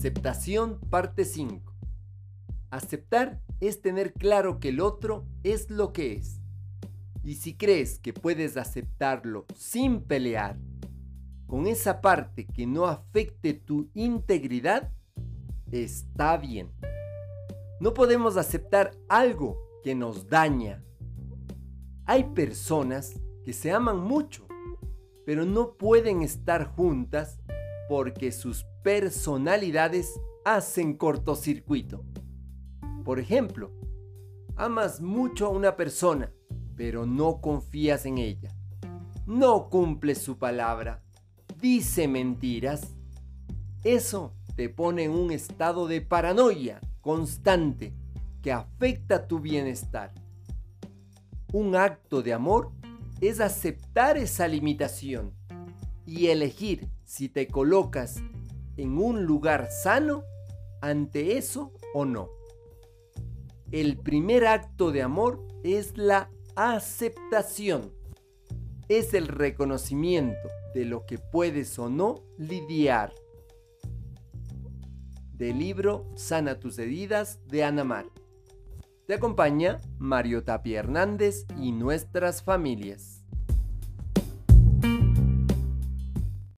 Aceptación parte 5. Aceptar es tener claro que el otro es lo que es. Y si crees que puedes aceptarlo sin pelear, con esa parte que no afecte tu integridad, está bien. No podemos aceptar algo que nos daña. Hay personas que se aman mucho, pero no pueden estar juntas porque sus personalidades hacen cortocircuito. Por ejemplo, amas mucho a una persona, pero no confías en ella. No cumple su palabra, dice mentiras. Eso te pone en un estado de paranoia constante que afecta tu bienestar. Un acto de amor es aceptar esa limitación y elegir si te colocas en un lugar sano ante eso o no. El primer acto de amor es la aceptación. Es el reconocimiento de lo que puedes o no lidiar. Del libro Sana tus heridas de Anamar. Te acompaña Mario Tapia Hernández y nuestras familias.